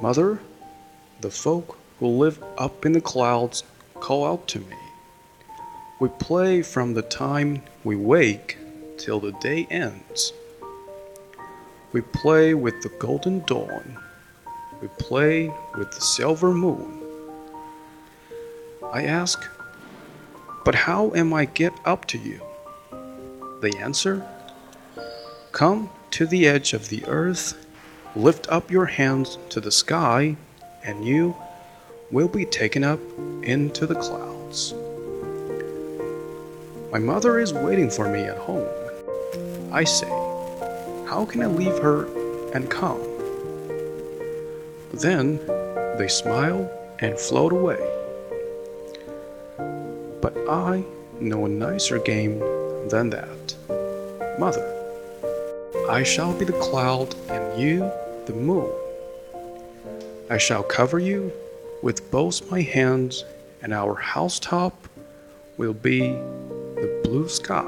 Mother, the folk who live up in the clouds call out to me. We play from the time we wake till the day ends. We play with the golden dawn. We play with the silver moon. I ask, but how am I get up to you? They answer, Come to the edge of the earth, lift up your hands to the sky, and you will be taken up into the clouds. My mother is waiting for me at home. I say, How can I leave her and come? Then they smile and float away. But I know a nicer game than that. Mother, I shall be the cloud and you the moon. I shall cover you with both my hands, and our housetop will be the blue sky.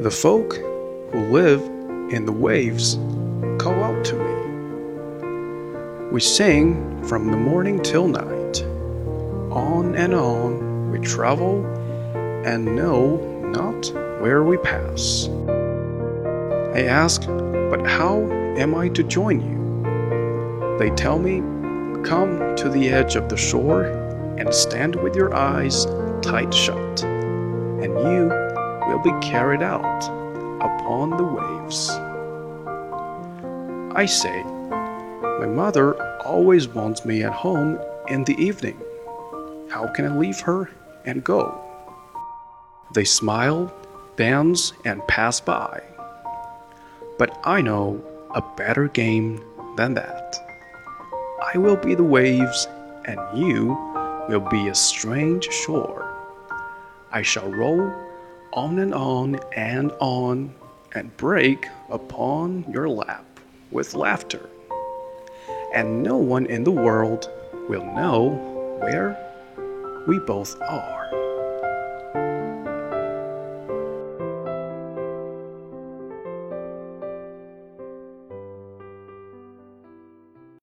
The folk who live in the waves call out to me. We sing from the morning till night. On and on we travel and know not where we pass. I ask, but how am I to join you? They tell me, come to the edge of the shore and stand with your eyes tight shut, and you will be carried out upon the waves. I say, my mother always wants me at home in the evening. How can I leave her and go? They smile, dance, and pass by. But I know a better game than that. I will be the waves, and you will be a strange shore. I shall roll on and on and on and break upon your lap with laughter. And no one in the world will know where we both are.